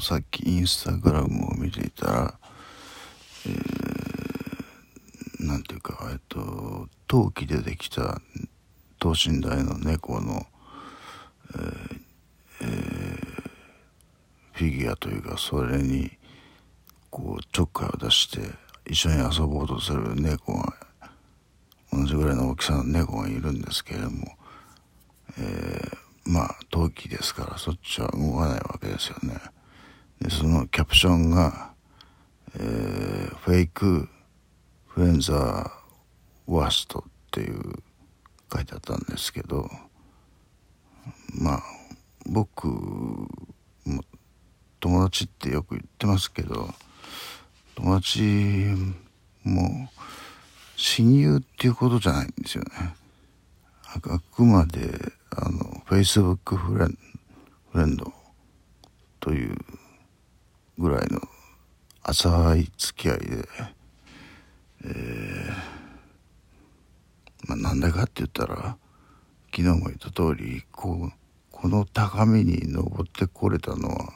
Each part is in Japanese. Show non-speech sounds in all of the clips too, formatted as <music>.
さっきインスタグラムを見ていたら、えー、なんていうか、えっと、陶器でできた等身大の猫の、えーえー、フィギュアというかそれにこうちょっかいを出して一緒に遊ぼうとする猫が同じぐらいの大きさの猫がいるんですけれども、えー、まあ陶器ですからそっちは動かないわけですよね。そのキャプションが、えー、フェイクフレンザーワーストっていう書いてあったんですけどまあ僕も友達ってよく言ってますけど友達も親友っていうことじゃないんですよね。あくまであの Facebook フレンドというぐらいの浅い付き合いで、えー、まあなんでかって言ったら昨日も言った通りこうこの高みに登ってこれたのは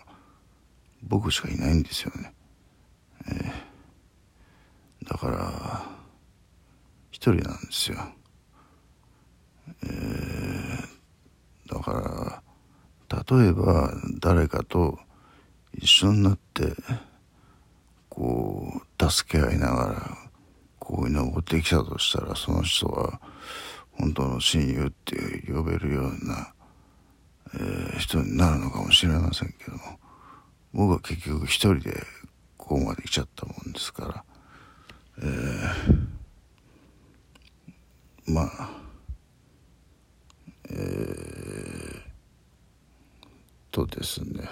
僕しかいないんですよね。えー、だから一人なんですよ。えー、だから例えば誰かと一緒になってこう助け合いながらこう登ってきたとしたらその人は本当の親友って呼べるような、えー、人になるのかもしれませんけども僕は結局一人でここまで来ちゃったもんですから、えー、まあえー、とですね。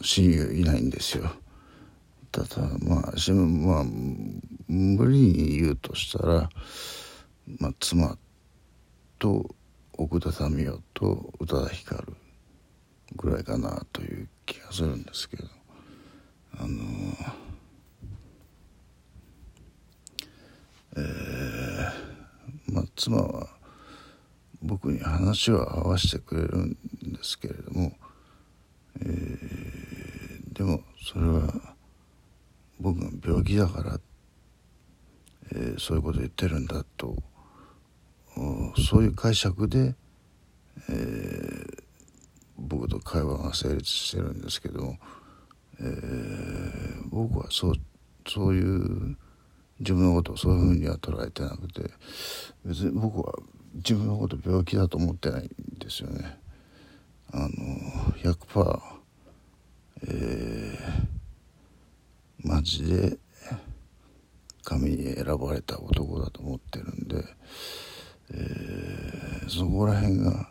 親友いないんですよ。ただまあしまあ無理に言うとしたら、まあ、妻と奥田民生と宇多田ヒカルぐらいかなという気がするんですけどあのえー、まあ妻は僕に話を合わせてくれるんですけれども、えー、でもそれは僕が病気だから、えー、そういうこと言ってるんだとそういう解釈で、えー、僕と会話が成立してるんですけど、えー、僕はそうそういう自分のことをそういうふうには捉えてなくて別に僕は自分のこと病気だと思ってないんですよね。あの100%、えー、マジで神に選ばれた男だと思ってるんで、えー、そこら辺が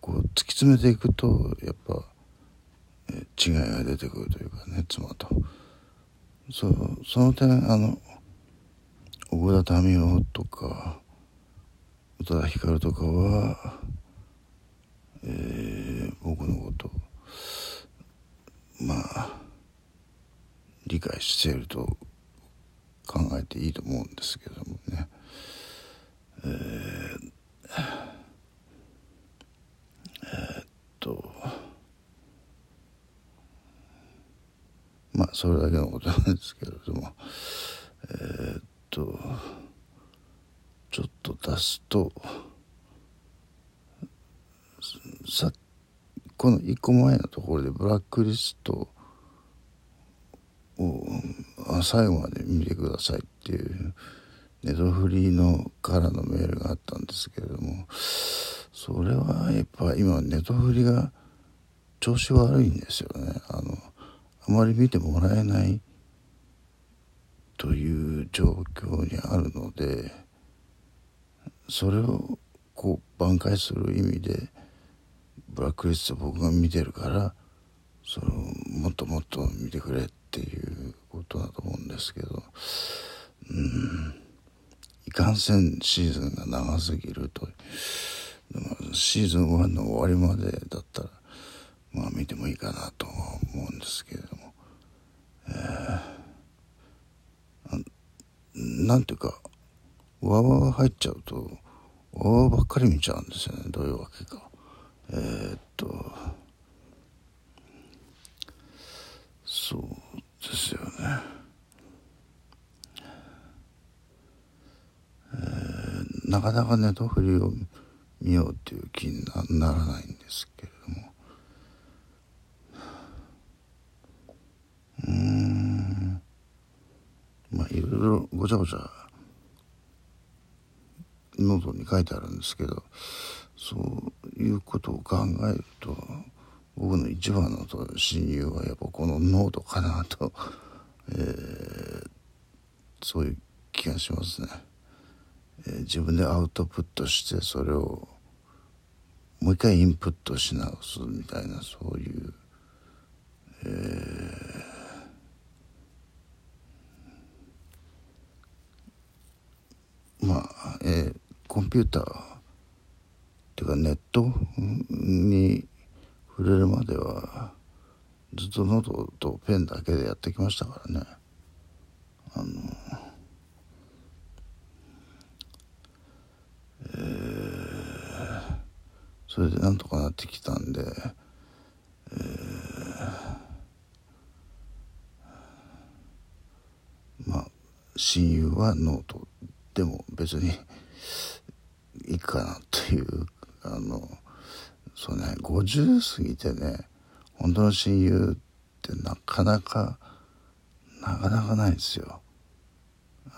こう突き詰めていくとやっぱ、えー、違いが出てくるというかね妻と。そその点あの小田民生とか宇多田ヒカルとかは、えー、僕のことまあ理解していると考えていいと思うんですけどもね。えー、えー、っとまあそれだけのことなんですけれどもえー、っとちょっと出すとさっこの1個前のところでブラックリストを最後まで見てくださいっていうネトフリーのからのメールがあったんですけれどもそれはやっぱ今ネトフリが調子悪いんですよね。あのあまり見てもらえないという状況にあるのでそれをこう挽回する意味でブラックリスト僕が見てるからそのもっともっと見てくれっていうことだと思うんですけどうん。いかんせんシーズンが長すぎるとシーズン1の終わりまでだったらまあ見てもいいかなと思うんですけれども、えー、なんていうかわわわ入っちゃうとわわばっかり見ちゃうんですよねどういうわけか。えー、っとそうですよね。えー、なかなかネトフリを見ようっていう気にならないんですけれども。うん。まあいろいろごちゃごちゃノートに書いてあるんですけど。そういうことを考えると僕の一番の親友はやっぱこのノートかなと、<laughs> えー、そういう気がしますね、えー、自分でアウトプットしてそれをもう一回インプットし直すみたいなそういう、えー、まあ、えー、コンピューターていうかネットに触れるまではずっとノートとペンだけでやってきましたからね。あのえー、それでなんとかなってきたんで、えー、まあ親友はノートでも別にいいかなっていうあのそうね50過ぎてね本当の親友ってなかなかなかなかないですよ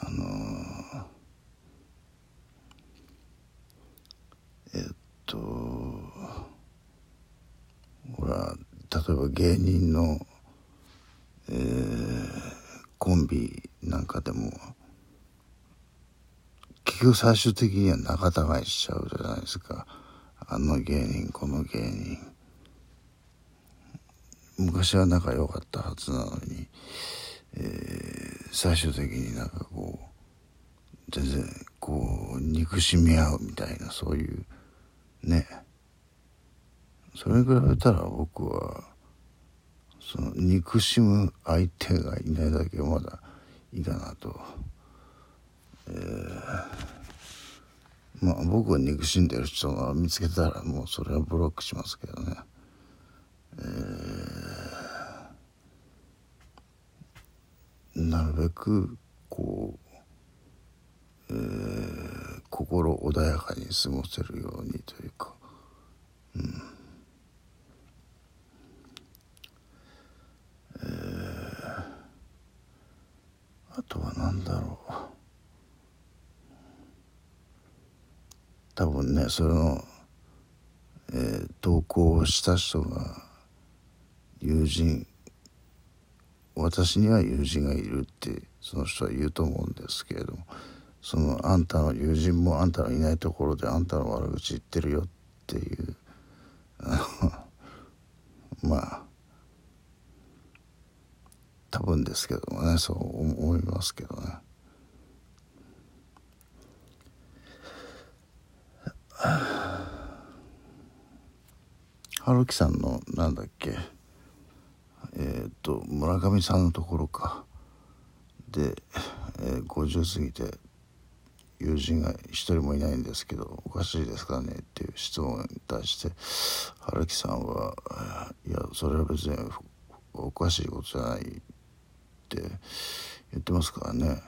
あのえっとほら例えば芸人の、えー、コンビなんかでも結局最終的には仲違いしちゃうじゃないですか。あの芸人この芸人昔は仲良かったはずなのに、えー、最終的になんかこう全然こう憎しみ合うみたいなそういうねそれに比べたら僕はその憎しむ相手がいないだけまだいいかなと。えーまあ僕を憎しんでる人が見つけたらもうそれはブロックしますけどね。えー、なるべくこう、えー、心穏やかに過ごせるようにというか、うん。えー、あとは何だろう。多分ねその、えー、投稿した人が友人私には友人がいるってその人は言うと思うんですけれどもそのあんたの友人もあんたのいないところであんたの悪口言ってるよっていう <laughs> まあ多分ですけどもねそう思いますけどね。春樹さんのなんだっけ。えっ、と村上さんのところか。で、えー、50過ぎて友人が一人もいないんですけどおかしいですかねっていう質問に対して春樹さんはいやそれは別におかしいことじゃないって言ってますからね。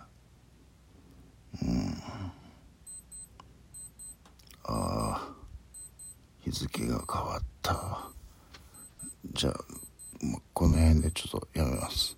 うんああ日付が変わった。じゃあこの辺でちょっとやめます。